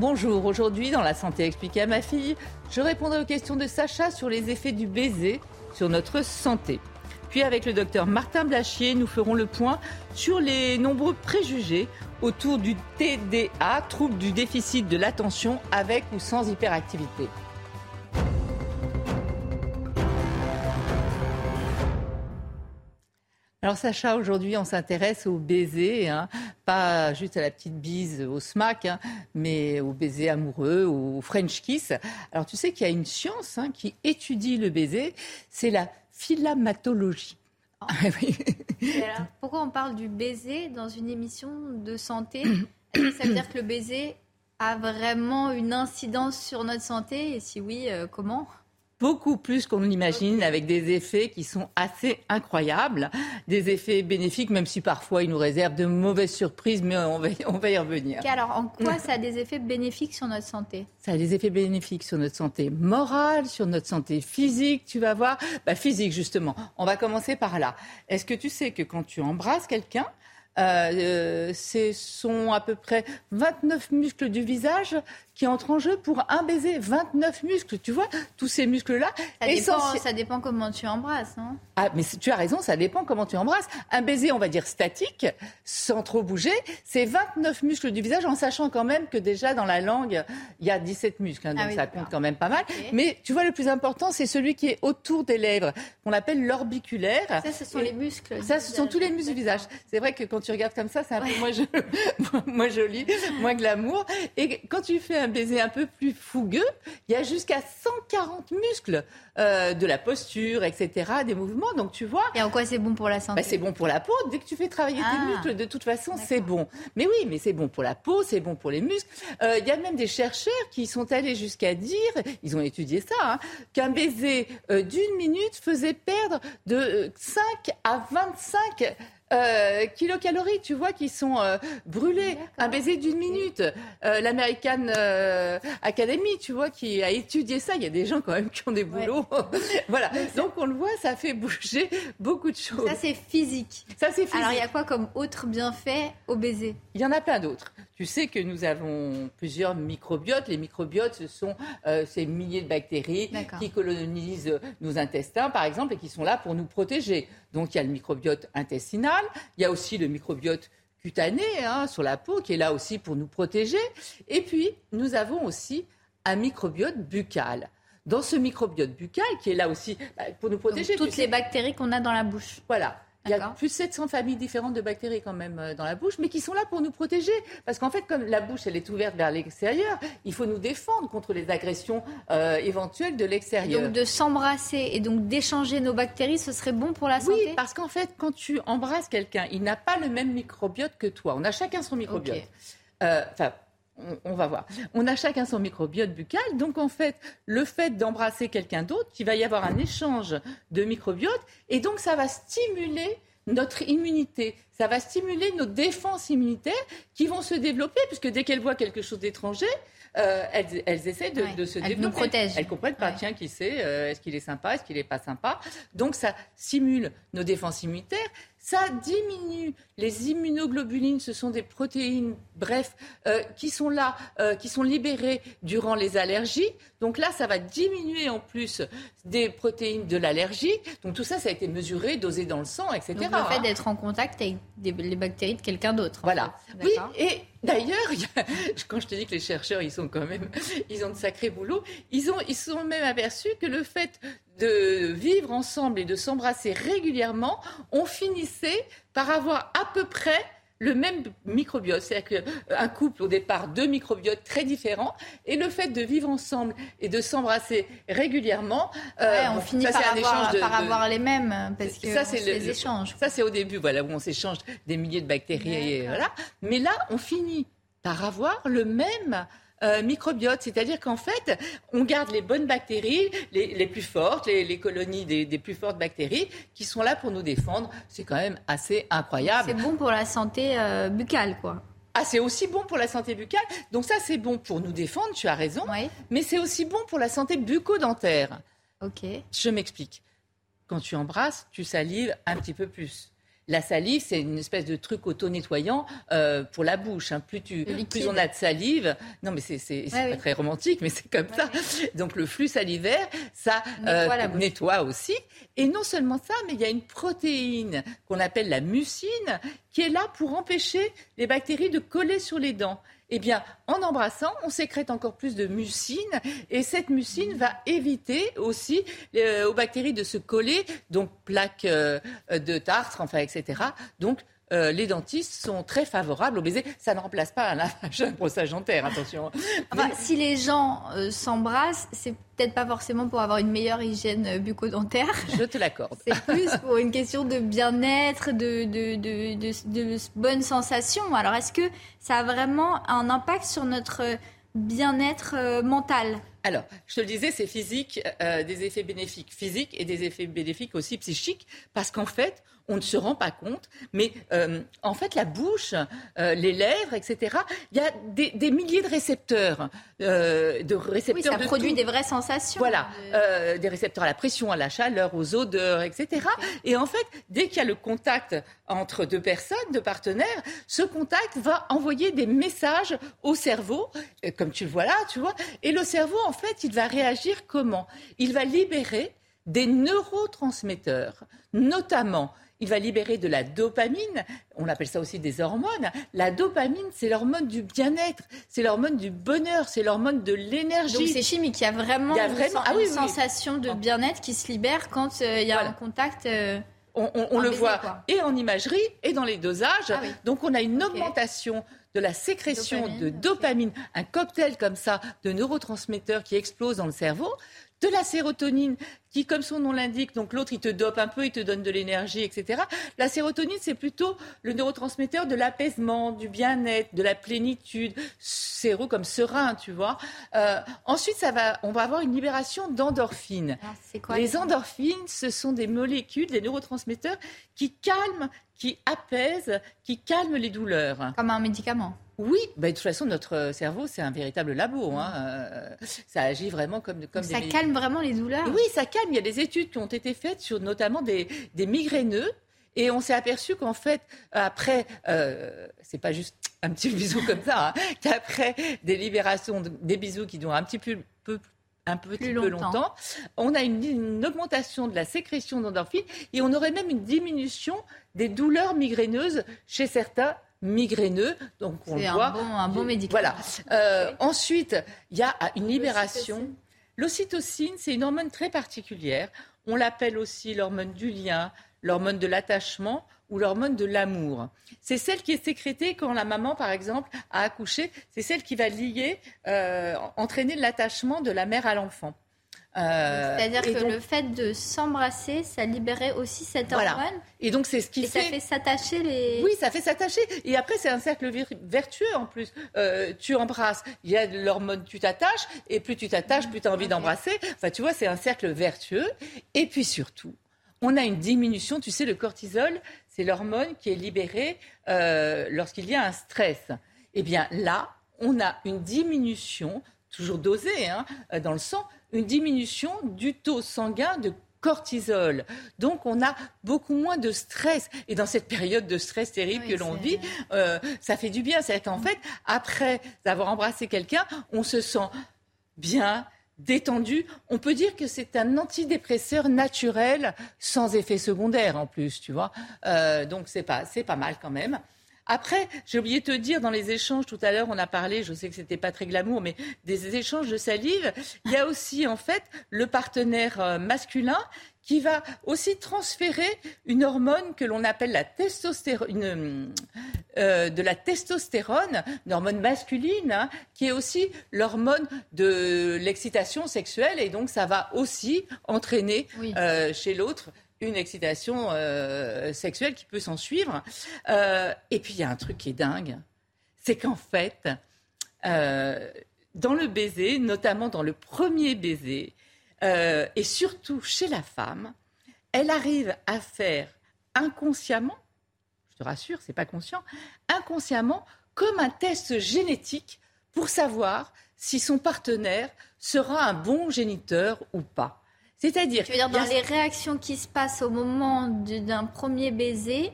Bonjour, aujourd'hui dans La Santé expliquée à ma fille, je répondrai aux questions de Sacha sur les effets du baiser sur notre santé. Puis avec le docteur Martin Blachier, nous ferons le point sur les nombreux préjugés autour du TDA, trouble du déficit de l'attention avec ou sans hyperactivité. Alors Sacha, aujourd'hui on s'intéresse au baiser, hein. pas juste à la petite bise au smack, hein, mais au baiser amoureux, au French kiss. Alors tu sais qu'il y a une science hein, qui étudie le baiser, c'est la philamatologie. Ah pourquoi on parle du baiser dans une émission de santé? Ça veut dire que le baiser a vraiment une incidence sur notre santé? Et si oui, euh, comment? Beaucoup plus qu'on l'imagine, avec des effets qui sont assez incroyables, des effets bénéfiques, même si parfois ils nous réservent de mauvaises surprises, mais on va, on va y revenir. alors, en quoi ça a des effets bénéfiques sur notre santé? Ça a des effets bénéfiques sur notre santé morale, sur notre santé physique, tu vas voir. Bah, physique, justement. On va commencer par là. Est-ce que tu sais que quand tu embrasses quelqu'un, euh, euh, ce sont à peu près 29 muscles du visage qui entrent en jeu pour un baiser. 29 muscles, tu vois, tous ces muscles-là. Ça, dépend, ça dépend comment tu embrasses. Hein. Ah, mais tu as raison, ça dépend comment tu embrasses. Un baiser, on va dire statique, sans trop bouger, c'est 29 muscles du visage, en sachant quand même que déjà dans la langue, il y a 17 muscles, hein, donc ah ça compte quand même pas mal. Mais tu vois, le plus important, c'est celui qui est autour des lèvres, qu'on appelle l'orbiculaire. Ça, ce sont les muscles. Ça, ce sont tous les muscles du visage. C'est vrai que quand tu regardes comme ça, c'est un peu moins, joli, moins joli, moins glamour. Et quand tu fais un baiser un peu plus fougueux, il y a jusqu'à 140 muscles euh, de la posture, etc., des mouvements. Donc tu vois. Et en quoi c'est bon pour la santé? bah, C'est bon pour la peau. Dès que tu fais travailler tes ah. muscles, de toute façon, c'est bon. Mais oui, mais c'est bon pour la peau, c'est bon pour les muscles. Euh, il y a même des chercheurs qui sont allés jusqu'à dire, ils ont étudié ça, hein, qu'un baiser euh, d'une minute faisait perdre de 5 à 25 euh, kilocalories, tu vois, qui sont euh, brûlées. Un baiser d'une minute. Euh, L'American Academy, tu vois, qui a étudié ça. Il y a des gens quand même qui ont des boulots. voilà. Donc on le voit, ça fait bouger beaucoup de choses. Ça c'est physique. Ça c'est physique. Alors il y a quoi comme autre bienfait au baiser? Il y en a plein d'autres. Tu sais que nous avons plusieurs microbiotes. Les microbiotes, ce sont ces milliers de bactéries qui colonisent nos intestins, par exemple, et qui sont là pour nous protéger. Donc il y a le microbiote intestinal, il y a aussi le microbiote cutané hein, sur la peau qui est là aussi pour nous protéger. Et puis nous avons aussi un microbiote buccal. Dans ce microbiote buccal qui est là aussi bah, pour nous protéger. toutes les bactéries qu'on a dans la bouche. Voilà. Il y a plus de 700 familles différentes de bactéries quand même euh, dans la bouche, mais qui sont là pour nous protéger. Parce qu'en fait, comme la bouche, elle est ouverte vers l'extérieur, il faut nous défendre contre les agressions euh, éventuelles de l'extérieur. Donc de s'embrasser et donc d'échanger nos bactéries, ce serait bon pour la santé? Oui, parce qu'en fait, quand tu embrasses quelqu'un, il n'a pas le même microbiote que toi. On a chacun son microbiote. Euh, on, va voir. On a chacun son microbiote buccal. Donc, en fait, le fait d'embrasser quelqu'un d'autre, il va y avoir un échange de microbiote. Et donc, ça va stimuler notre immunité. Ça va stimuler nos défenses immunitaires qui vont se développer, puisque dès qu'elles voient quelque chose d'étranger, euh, elles, essaient de, se développer. Elles nous protègent. Elles comprennent pas, tiens, qui sait, euh, est-ce qu'il est sympa, est-ce qu'il n'est pas sympa. Donc ça simule nos défenses immunitaires, ça diminue les immunoglobulines, ce sont des protéines, bref, euh, qui sont là, qui sont libérées durant les allergies. Donc là, ça va diminuer en plus des protéines de l'allergie. Donc tout ça, ça a été mesuré, dosé dans le sang, etc. Donc le fait d'être en contact avec les bactéries de quelqu'un d'autre. Voilà. Oui, et d'ailleurs, quand je te dis que les chercheurs, ils sont quand même, ils ont de sacrés boulots, ils ont, ils sont même aperçus que le fait de vivre ensemble et de s'embrasser régulièrement, on finissait par avoir à peu près le même microbiote. C'est-à-dire qu'un couple, au départ, deux microbiotes très différents. Et le fait de vivre ensemble et de s'embrasser régulièrement, euh, on finit par, avoir, par avoir, les mêmes, parce que ça, c'est les échanges. Ça, c'est au début, voilà, où on s'échange des milliers de bactéries. Et, voilà. Mais là, on finit par avoir le même euh, microbiote, c'est-à-dire qu'en fait, on garde les bonnes bactéries, les, plus fortes, les, colonies des, plus fortes bactéries, qui sont là pour nous défendre. C'est quand même assez incroyable. C'est bon pour la santé euh, buccale, quoi. Ah, c'est aussi bon pour la santé buccale. Donc ça, c'est bon pour nous défendre, tu as raison. Mais c'est aussi bon pour la santé bucco-dentaire. Ok. Je m'explique. Quand tu embrasses, tu salives un petit peu plus. La salive, c'est une espèce de truc auto-nettoyant euh, pour la bouche. Hein. Plus, tu, plus on a de salive, non mais c'est pas très romantique, mais c'est comme ça. Donc le flux salivaire, ça euh, nettoie, aussi. Et non seulement ça, mais il y a une protéine qu'on appelle la mucine qui est là pour empêcher les bactéries de coller sur les dents eh bien, en embrassant, on sécrète encore plus de mucine et cette mucine va éviter aussi euh, aux bactéries de se coller, donc plaques euh, de tartre, enfin, etc. Donc, euh, les dentistes sont très favorables au baiser. Ça ne remplace pas un lavage, un brossage dentaire, attention. si les gens euh, s'embrassent, c'est peut-être pas forcément pour avoir une meilleure hygiène euh, bucco-dentaire. Je te l'accorde. C'est plus pour une question de bien-être, de, de, de, de, bonnes sensations. Alors, est-ce que ça a vraiment un impact sur notre bien-être mental? Alors, je te le disais, c'est physique, des effets bénéfiques physiques et des effets bénéfiques aussi psychiques, parce qu'en fait, on ne se rend pas compte, mais euh, en fait, la bouche, euh, les lèvres, etc., il y a des, milliers de récepteurs. Euh, de récepteurs oui, ça produit des vraies sensations. Voilà, des récepteurs à la pression, à la chaleur, aux odeurs, etc. Et en fait, dès qu'il y a le contact entre deux personnes, deux partenaires, ce contact va envoyer des messages au cerveau, comme tu le vois là, tu vois. Et le cerveau, en fait, il va réagir comment? Il va libérer des neurotransmetteurs, notamment il va libérer de la dopamine. On appelle ça aussi des hormones. La dopamine, c'est l'hormone du bien-être, c'est l'hormone du bonheur, c'est l'hormone de l'énergie. Donc c'est chimique. Il y a vraiment, une, ah sensation de bien-être qui se libère quand euh, il y a un contact. Euh, on, le voit et en imagerie et dans les dosages. Ah Donc on a une augmentation de la sécrétion de dopamine, un cocktail comme ça de neurotransmetteurs qui explose dans le cerveau de la sérotonine qui, comme son nom l'indique, donc l'autre, il te dope un peu, il te donne de l'énergie, etc. La sérotonine, c'est plutôt le neurotransmetteur de l'apaisement, du bien-être, de la plénitude, séro comme serein, tu vois. Euh, ensuite, ça va, on va avoir une libération d'endorphines. les endorphines, ce sont des molécules, des neurotransmetteurs qui calment, qui apaisent, qui calment les douleurs. Comme un médicament. Oui, bah, de toute façon, notre cerveau, c'est un véritable labo. Hein. Euh, ça agit vraiment comme, comme Ça calme vraiment les douleurs Oui, ça calme. Il y a des études qui ont été faites sur notamment des, des migraineux. Et on s'est aperçu qu'en fait, après, euh, c'est pas juste un petit bisou comme ça, hein, qu'après des libérations, des bisous qui durent un petit peu, un petit peu longtemps, on a une, une augmentation de la sécrétion d'endorphines et on aurait même une diminution des douleurs migraineuses chez certains migraineux. Donc on C'est un bon, un bon médicament. Voilà. Euh, ensuite, il y a une libération. L'ocytocine, c'est une hormone très particulière. On l'appelle aussi l'hormone du lien, l'hormone de l'attachement ou l'hormone de l'amour. C'est celle qui est sécrétée quand la maman, par exemple, a accouché. C'est celle qui va lier, euh, entraîner l'attachement de la mère à l'enfant. Euh, C'est-à-dire que le fait de s'embrasser, ça libérait aussi cette hormone. Et donc c'est ce qui et fait... ça fait s'attacher les. Oui, ça fait s'attacher. Et après c'est un cercle vertueux en plus. Euh, tu embrasses, il y a l'hormone, tu t'attaches, et plus tu t'attaches, plus tu as envie d'embrasser. Enfin, tu vois, c'est un cercle vertueux. Et puis surtout, on a une diminution. Tu sais, le cortisol, c'est l'hormone qui est libérée euh, lorsqu'il y a un stress. Eh bien là, on a une diminution, toujours dosée hein, dans le sang, une diminution du taux sanguin de cortisol. Donc on a beaucoup moins de stress. Et dans cette période de stress terrible que l'on vit, euh, ça fait du bien. C'est qu'en fait, après avoir embrassé quelqu'un, on se sent bien, détendu. On peut dire que c'est un antidépresseur naturel sans effet secondaire en plus, tu vois. Euh, donc c'est pas, c'est pas mal quand même. Après, j'ai oublié de te dire, dans les échanges, tout à l'heure, on a parlé, je sais que c'était pas très glamour, mais des échanges de salive, il y a aussi, en fait, le partenaire euh, masculin qui va aussi transférer une hormone que l'on appelle la testostérone, euh, de la testostérone, une hormone masculine, hein, qui est aussi l'hormone de l'excitation sexuelle, et donc ça va aussi entraîner euh, chez l'autre une excitation euh, sexuelle qui peut s'en suivre. Euh, et puis il y a un truc qui est dingue, c'est qu'en fait, euh, dans le baiser, notamment dans le premier baiser, et surtout chez la femme, elle arrive à faire inconsciemment, je te rassure, c'est pas conscient, inconsciemment comme un test génétique pour savoir si son partenaire sera un bon géniteur ou pas. C'est-à-dire, tu veux dire dans les réactions qui se passent au moment d'un premier baiser,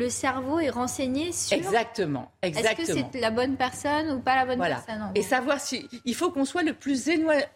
le cerveau est renseigné sur. Exactement, exactement. Est-ce que c'est la bonne personne ou pas la bonne personne Et savoir si. Il faut qu'on soit le plus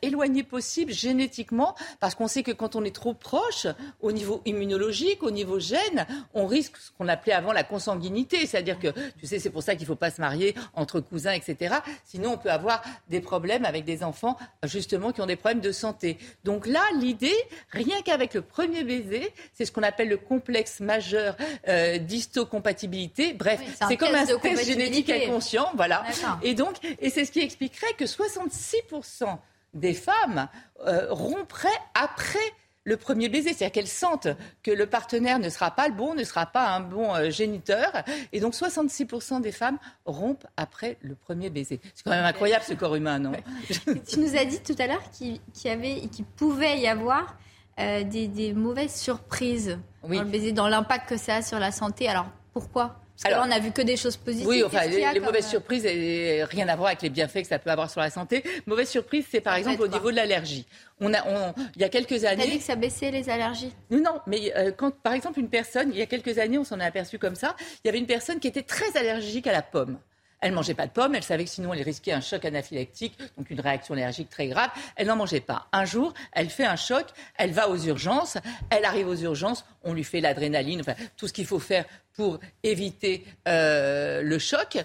éloigné possible génétiquement, parce qu'on sait que quand on est trop proche, au niveau immunologique, au niveau gène, on risque ce qu'on appelait avant la consanguinité. C'est-à-dire que, tu sais, c'est pour ça qu'il ne faut pas se marier entre cousins, etc. Sinon, on peut avoir des problèmes avec des enfants, justement, qui ont des problèmes de santé. Donc là, l'idée, rien qu'avec le premier baiser, c'est ce qu'on appelle le complexe majeur euh, histocompatibilité. Bref, c'est comme un test génétique inconscient, voilà. Et donc, et c'est ce qui expliquerait que 66% des femmes euh, rompraient après le premier baiser, c'est-à-dire qu'elles sentent que le partenaire ne sera pas le bon, ne sera pas un bon euh, géniteur, et donc 66% des femmes rompent après le premier baiser. C'est quand même incroyable ce corps humain, non? Tu nous as dit tout à l'heure qu'il y avait, qu'il pouvait y avoir euh, des, mauvaises surprises dans le baiser, dans l'impact que ça a sur la santé. Alors pourquoi? Parce alors, on n'a vu que des choses positives. Oui, enfin, les, mauvaises euh, surprises, et rien à voir avec les bienfaits que ça peut avoir sur la santé. Mauvaise surprise, c'est par exemple au niveau de l'allergie. On a, il y a quelques années. T'as dit que ça baissait les allergies? Non, mais euh, quand, par exemple, une personne, il y a quelques années, on s'en est aperçu comme ça, il y avait une personne qui était très allergique à la pomme. Elle mangeait pas de pommes, elle savait que sinon elle risquait un choc anaphylactique, donc une réaction allergique très grave. Elle n'en mangeait pas. Un jour, elle fait un choc, elle va aux urgences, elle arrive aux urgences, on lui fait l'adrénaline, enfin tout ce qu'il faut faire pour éviter euh, le choc.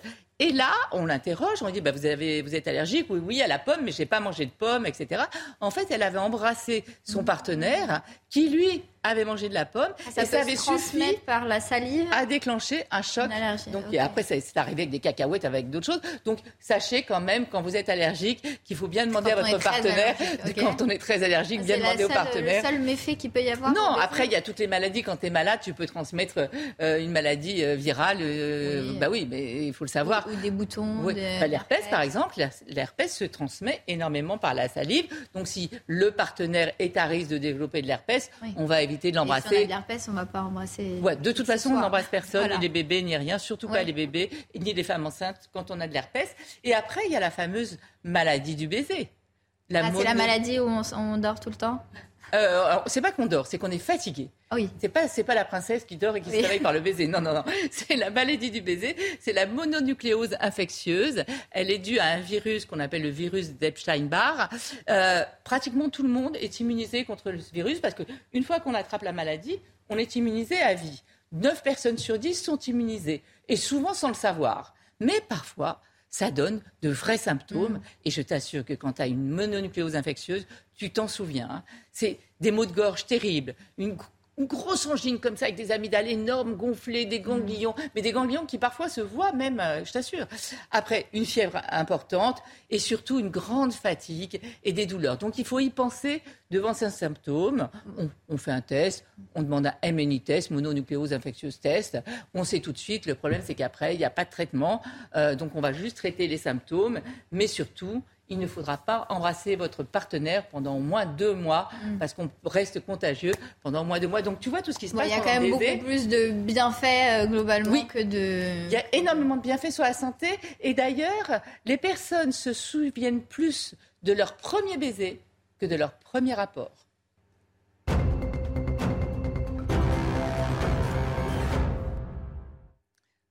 Et là, on l'interroge, on lui dit bah, vous, êtes allergique Oui, oui, à la pomme, mais je n'ai pas mangé de pomme, etc. En fait, elle avait embrassé son partenaire qui, lui, avait mangé de la pomme ça et ça avait suffi par la salive à déclencher un choc. Donc et après c'est arrivé avec des cacahuètes avec d'autres choses. Donc sachez quand même quand vous êtes allergique qu'il faut bien demander à votre partenaire quand on est très allergique bien demander au partenaire. C'est le seul méfait qu'il peut y avoir. Non, après il y a toutes les maladies quand tu es malade, tu peux transmettre euh, une maladie euh, virale euh, bah oui, mais il faut le savoir. Ou, des boutons, bah, l'herpès par exemple, l'herpès se transmet énormément par la salive. Donc si le partenaire est à risque de développer de l'herpès, on va éviter de l'embrasser. Si on a l'herpès, on ne va pas embrasser. Ouais, de toute façon, on n'embrasse personne, ni les bébés, ni rien, surtout pas les bébés, ni les femmes enceintes quand on a de l'herpès. Et après, il y a la fameuse maladie du baiser. Ah, c'est la maladie où on, dort tout le temps? Euh, c'est pas qu'on dort, c'est qu'on est fatigué. Ah oui. C'est pas c'est pas la princesse qui dort et qui se réveille par le baiser. Non non non, c'est la maladie du baiser, c'est la mononucléose infectieuse. Elle est due à un virus qu'on appelle le virus d'Epstein-Barr. Euh, pratiquement tout le monde est immunisé contre ce virus parce que une fois qu'on attrape la maladie, on est immunisé à vie. 9 personnes sur 10 sont immunisées et souvent sans le savoir. Mais parfois, ça donne de vrais symptômes. Mm. Et je t'assure que quand tu as une mononucléose infectieuse, tu t'en souviens. Hein. C'est des maux de gorge terribles, une une grosse angine comme ça avec des amygdales énormes, gonflées, des ganglions, mais des ganglions qui parfois se voient même, euh, je t'assure. Après, une fièvre importante et surtout une grande fatigue et des douleurs. Donc il faut y penser devant ces symptômes. On, fait un test, on demande un MNI test, mononucléose infectieuse test. On sait tout de suite, le problème c'est qu'après, il n'y a pas de traitement. Euh, donc on va juste traiter les symptômes, mais surtout, il ne faudra pas embrasser votre partenaire pendant au moins deux mois, mm. parce qu'on reste contagieux pendant au moins deux mois. Donc tu vois tout ce qui se passe. Il y a quand même beaucoup plus de bienfaits euh, globalement que de. Il y a énormément de bienfaits sur la santé. Et d'ailleurs, les personnes se souviennent plus de leur premier baiser que de leur premier rapport.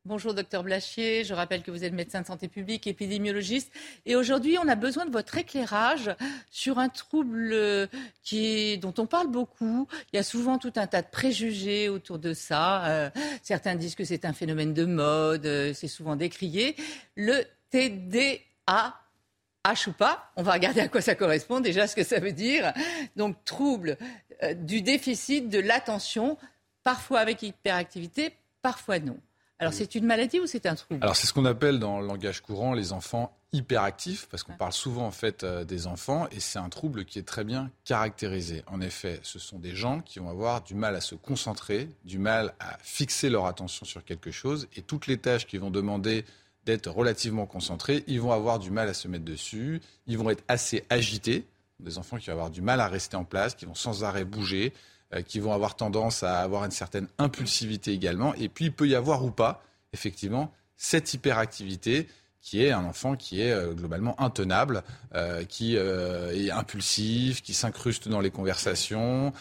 Bonjour docteur Blachier, je rappelle que vous êtes médecin de santé publique, épidémiologiste et aujourd'hui on a besoin de votre éclairage sur un trouble qui dont on parle beaucoup. Il y a souvent tout un tas de préjugés autour de ça. Euh, certains disent que c'est un phénomène de mode, euh, c'est souvent décrié. Le TDA H ou pas, on va regarder à quoi ça correspond, déjà ce que ça veut dire. Donc trouble euh, du déficit de l'attention, parfois avec hyperactivité, parfois non. Alors c'est une maladie ou c'est un trouble? Alors c'est ce qu'on appelle dans le langage courant les enfants hyperactifs, parce qu'on parle souvent en fait euh, des enfants, et c'est un trouble qui est très bien caractérisé. En effet, ce sont des gens qui vont avoir du mal à se concentrer, du mal à fixer leur attention sur quelque chose, et toutes les tâches qui vont demander d'être relativement concentrés, ils vont avoir du mal à se mettre dessus, ils vont être assez agités, des enfants qui vont avoir du mal à rester en place, qui vont sans arrêt bouger, qui vont avoir tendance à avoir une certaine impulsivité également. Et puis il peut y avoir ou pas, effectivement, cette hyperactivité qui est un enfant qui est euh, globalement intenable, euh, qui est impulsif, qui s'incruste dans les conversations,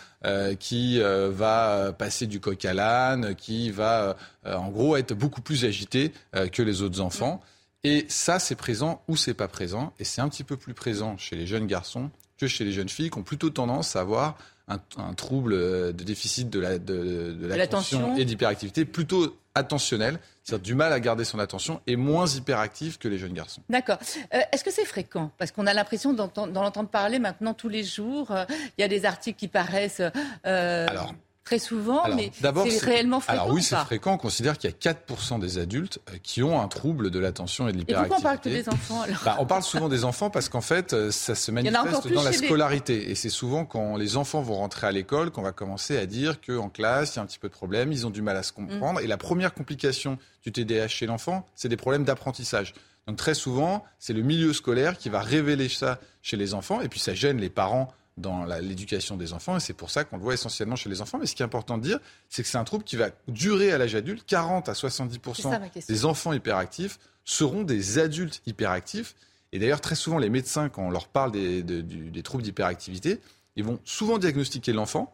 qui va passer du coq à l'âne, qui va en gros être beaucoup plus agité que les autres enfants. Et ça, c'est présent ou c'est pas présent. Et c'est un petit peu plus présent chez les jeunes garçons que chez les jeunes filles qui ont plutôt tendance à avoir un, trouble de déficit de l'attention la, de, et d'hyperactivité plutôt attentionnel, c'est-à-dire du mal à garder son attention et moins hyperactif que les jeunes garçons. D'accord. Euh, est-ce que c'est fréquent? Parce qu'on a l'impression d'en entendre parler maintenant tous les jours. Euh, il y a des articles qui paraissent. Euh, Alors, très souvent, mais c'est réellement fréquent. Alors oui, c'est fréquent. On considère qu'il y a 4% des adultes euh, qui ont un trouble de l'attention et de l'hyperactivité. Et pourquoi on parle que des enfants bah, On parle souvent des enfants parce qu'en fait, euh, ça se manifeste dans la scolarité. Et c'est souvent quand les enfants vont rentrer à l'école qu'on va commencer à dire qu'en classe, il y a un petit peu de problème, ils ont du mal à se comprendre. Mm. Et la première complication du TDAH chez l'enfant, c'est des problèmes d'apprentissage. Donc très souvent, c'est le milieu scolaire qui va révéler ça chez les enfants, et puis ça gêne les parents dans l'éducation des enfants, et c'est pour ça qu'on le voit essentiellement chez les enfants. Mais ce qui est important de dire, c'est que c'est un trouble qui va durer à l'âge adulte. 40 à 70% des enfants hyperactifs seront des adultes hyperactifs. Et d'ailleurs, très souvent, les médecins, quand on leur parle des, des troubles d'hyperactivité, ils vont souvent diagnostiquer l'enfant.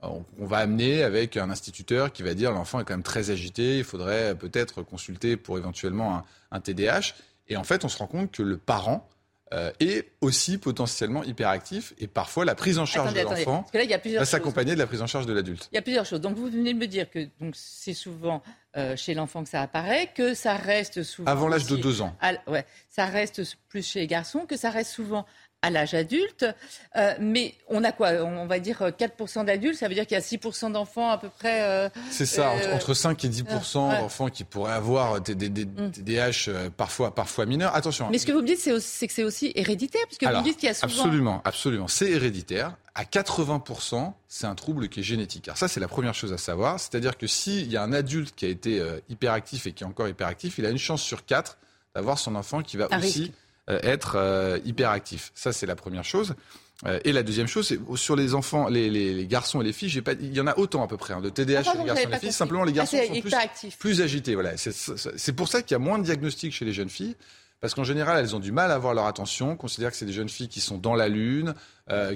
On va amener avec un instituteur qui va dire l'enfant est quand même très agité, il faudrait peut-être consulter pour éventuellement un, un TDAH. Et en fait, on se rend compte que le parent, euh, et aussi potentiellement hyperactif. Et parfois, la prise en charge de l'enfant va s'accompagner de la prise en charge de l'adulte. Il y a plusieurs choses. Donc, vous venez de me dire que c'est souvent euh, chez l'enfant que ça apparaît, que ça reste souvent. Avant l'âge de deux ans. ouais, ça reste plus chez les garçons, que ça reste souvent à l'âge adulte. Euh, mais on a quoi? On va dire 4% d'adultes, ça veut dire qu'il y a 6% d'enfants à peu près. Euh, c'est ça, entre 5 et 10% d'enfants qui pourraient avoir des, des, mm. parfois, parfois mineurs. Attention. Mais ce que vous me dites, c'est que c'est aussi héréditaire, puisque vous me dites qu'il y a souvent. Absolument, absolument. C'est héréditaire. À 80%, c'est un trouble qui est génétique. Alors ça, c'est la première chose à savoir. C'est-à-dire que s'il y a un adulte qui a été hyperactif et qui est encore hyperactif, il a une chance sur 4 d'avoir son enfant qui va aussi... Euh, être euh, hyperactif. Ça, c'est la première chose. Euh, et la deuxième chose, c'est sur les enfants, les, garçons et les filles, pas, il y en a autant à peu près hein, de TDAH chez les garçons et les filles. Simplement, les garçons sont plus, plus, agités. Voilà. C'est pour ça qu'il y a moins de diagnostics chez les jeunes filles. Parce qu'en général, elles ont du mal à avoir leur attention, on considère que c'est des jeunes filles qui sont dans la lune,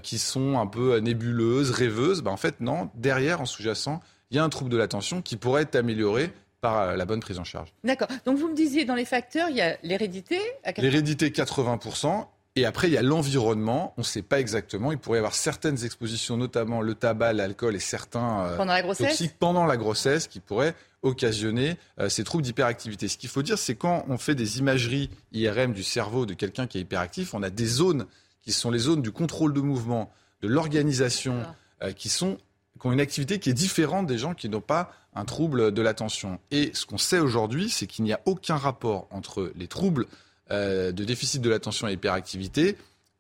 qui sont un peu nébuleuses, rêveuses. Ben, en fait, non, derrière, en sous-jacent, il y a un trouble de l'attention qui pourrait être amélioré par euh, la bonne prise en charge. D'accord. Donc vous me disiez, dans les facteurs, il y a l'hérédité L'hérédité, 80%. Et après, il y a l'environnement. On ne sait pas exactement. Il pourrait y avoir certaines expositions, notamment le tabac, l'alcool et certains euh, pendant la grossesse toxiques pendant la grossesse qui pourraient occasionner euh, ces troubles d'hyperactivité. Ce qu'il faut dire, c'est quand on fait des imageries IRM du cerveau de quelqu'un qui est hyperactif, on a des zones qui sont les zones du contrôle de mouvement, de l'organisation, qui sont qui ont une activité qui est différente des gens qui n'ont pas un trouble de l'attention. Et ce qu'on sait aujourd'hui, c'est qu'il n'y a aucun rapport entre les troubles euh, de déficit de l'attention et hyperactivité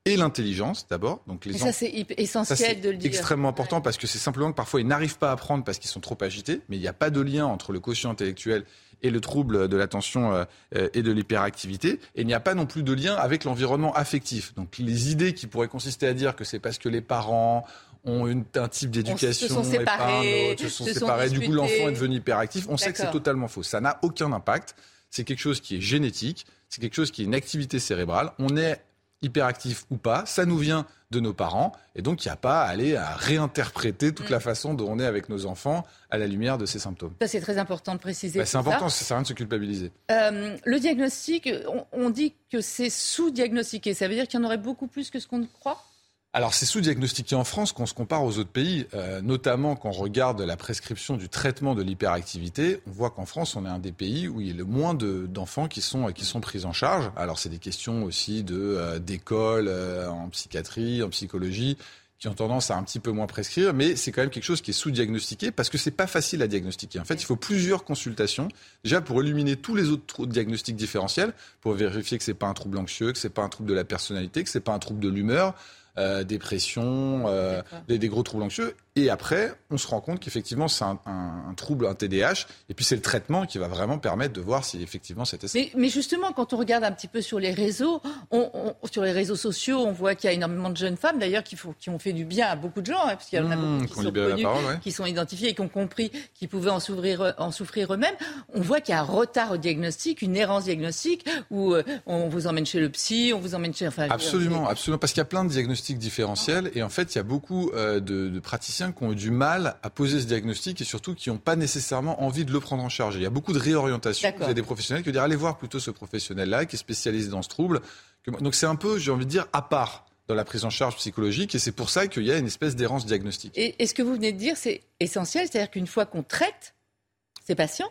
et l'intelligence d'abord. Donc les ça c'est essentiel de le dire. Extrêmement important parce que c'est simplement que parfois ils n'arrivent pas à apprendre parce qu'ils sont trop agités, mais il n'y a pas de lien entre le quotient intellectuel et le trouble de l'attention euh, euh, et de l'hyperactivité. Et il n'y a pas non plus de lien avec l'environnement affectif. Donc les idées qui pourraient consister à dire que c'est parce que les parents ont une, un type d'éducation se sont séparés, se sont séparés. Du coup, l'enfant est devenu hyperactif. On sait que c'est totalement faux. Ça n'a aucun impact. C'est quelque chose qui est génétique. C'est quelque chose qui est une activité cérébrale. On est hyperactif ou pas, ça nous vient de nos parents, et donc il n'y a pas à aller à réinterpréter toute mm. la façon dont on est avec nos enfants à la lumière de ces symptômes. Ça c'est très important de préciser. Bah, c'est important, ça sert à rien de se culpabiliser. Euh, le diagnostic, on, on dit que c'est sous-diagnostiqué, ça veut dire qu'il y en aurait beaucoup plus que ce qu'on croit? Alors c'est sous-diagnostiqué en France quand on se compare aux autres pays, euh, notamment quand on regarde la prescription du traitement de l'hyperactivité. On voit qu'en France, on est un des pays où il y a le moins d'enfants qui sont qui sont pris en charge. Alors c'est des questions aussi de euh, d'école euh, en psychiatrie, en psychologie qui ont tendance à un petit peu moins prescrire, mais c'est quand même quelque chose qui est sous-diagnostiqué parce que c'est pas facile à diagnostiquer. En fait, il faut plusieurs consultations déjà pour éliminer tous les autres diagnostics différentiels, pour vérifier que c'est pas un trouble anxieux, que c'est pas un trouble de la personnalité, que c'est pas un trouble de l'humeur, euh, dépression, euh, des, gros troubles anxieux. Et après, on se rend compte qu'effectivement, c'est un, trouble, un TDAH. Et puis, c'est le traitement qui va vraiment permettre de voir si effectivement c'était ça. Mais, justement, quand on regarde un petit peu sur les réseaux, sur les réseaux sociaux, on voit qu'il y a énormément de jeunes femmes, d'ailleurs, qui, qui, ont fait du bien à beaucoup de gens, hein, puisqu'il y en a mmh, beaucoup qui, sont connus, qui sont identifiés et qui ont compris qu'ils pouvaient en souffrir, en souffrir eux-mêmes. On voit qu'il y a un retard au diagnostic, une errance diagnostique, où euh, on vous emmène chez le psy, on vous emmène chez... Enfin, absolument, absolument, parce qu'il y a plein de diagnostics différentiels. Et en fait, il y a beaucoup euh, de, de praticiens qui ont eu du mal à poser ce diagnostic et surtout qui n'ont pas nécessairement envie de le prendre en charge. Il y a beaucoup de réorientation. Vous avez des professionnels qui vont dire allez voir plutôt ce professionnel-là qui est spécialisé dans ce trouble. Donc c'est un peu, j'ai envie de dire, à part dans la prise en charge psychologique et c'est pour ça qu'il y a une espèce d'errance diagnostique. Et, et ce que vous venez de dire, c'est essentiel, c'est-à-dire qu'une fois qu'on traite ces patients,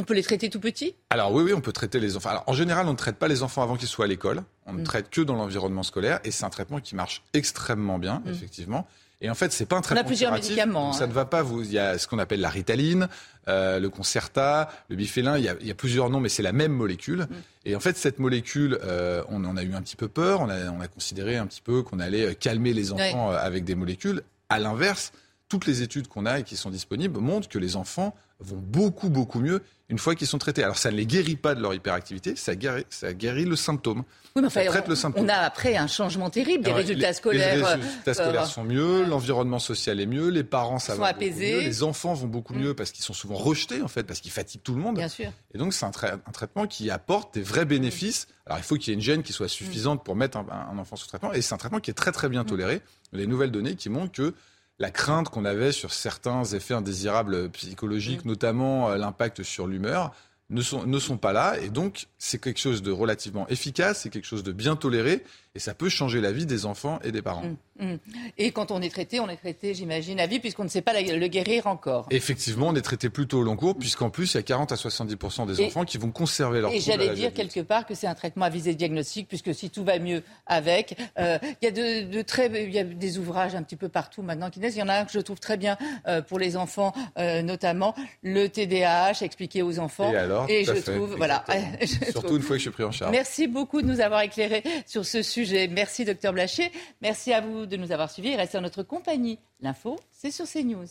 on peut les traiter tout petits? Alors oui, oui, on peut traiter les enfants. Alors, en général, on ne traite pas les enfants avant qu'ils soient à l'école. On ne mm. traite que dans l'environnement scolaire et c'est un traitement qui marche extrêmement bien, mm. effectivement. Et en fait, c'est pas un traitement On a plusieurs médicaments. Ça hein. ne va pas. Vous, il y a ce qu'on appelle la ritaline, euh, le Concerta, le bifélin. Il y, a, il y a plusieurs noms, mais c'est la même molécule. Mm. Et en fait, cette molécule, euh, on en a eu un petit peu peur. On a, on a considéré un petit peu qu'on allait calmer les enfants euh, avec des molécules. À l'inverse, toutes les études qu'on a et qui sont disponibles montrent que les enfants vont beaucoup, beaucoup mieux une fois qu'ils sont traités. Alors, ça ne les guérit pas de leur hyperactivité, ça guérit, ça guérit le symptôme. Oui, mais enfin, on, le symptôme. on a après un changement terrible. Les résultats scolaires. Les résultats scolaires euh, sont mieux, l'environnement social est mieux, les parents, ça va apaisés. Mieux, les enfants vont beaucoup mieux mm. parce qu'ils sont souvent rejetés, en fait, parce qu'ils fatiguent tout le monde. Bien sûr. Et donc, c'est un, traitement qui apporte des vrais bénéfices. Alors, il faut qu'il y ait une gêne qui soit suffisante pour mettre un, enfant sous traitement. Et c'est un traitement qui est très, très bien mm. toléré. Les nouvelles données qui montrent que la crainte qu'on avait sur certains effets indésirables psychologiques, mm. notamment euh, l'impact sur l'humeur, ne sont, ne sont pas là. Et donc, c'est quelque chose de relativement efficace, c'est quelque chose de bien toléré, et ça peut changer la vie des enfants et des parents. Mm, mm. Et quand on est traité, on est traité, j'imagine, à vie, puisqu'on ne sait pas le guérir encore. Effectivement, on est traité plutôt au long cours, puisqu'en plus, il y a 40 à 70% des enfants qui vont conserver leur Et j'allais dire quelque part que c'est un traitement à visée diagnostique, puisque si tout va mieux avec, euh, il y a de, très, il y a des ouvrages un petit peu partout maintenant qui naissent. Il y en a un que je trouve très bien euh, pour les enfants, euh, notamment le TDAH expliqué aux enfants. Et alors et je trouve, voilà. Surtout une fois que je suis pris en charge. Merci beaucoup de nous avoir éclairé sur ce sujet. Merci, docteur Blaché. Merci à vous de nous avoir suivis restez en notre compagnie. L'info, c'est sur CNews.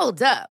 Hold.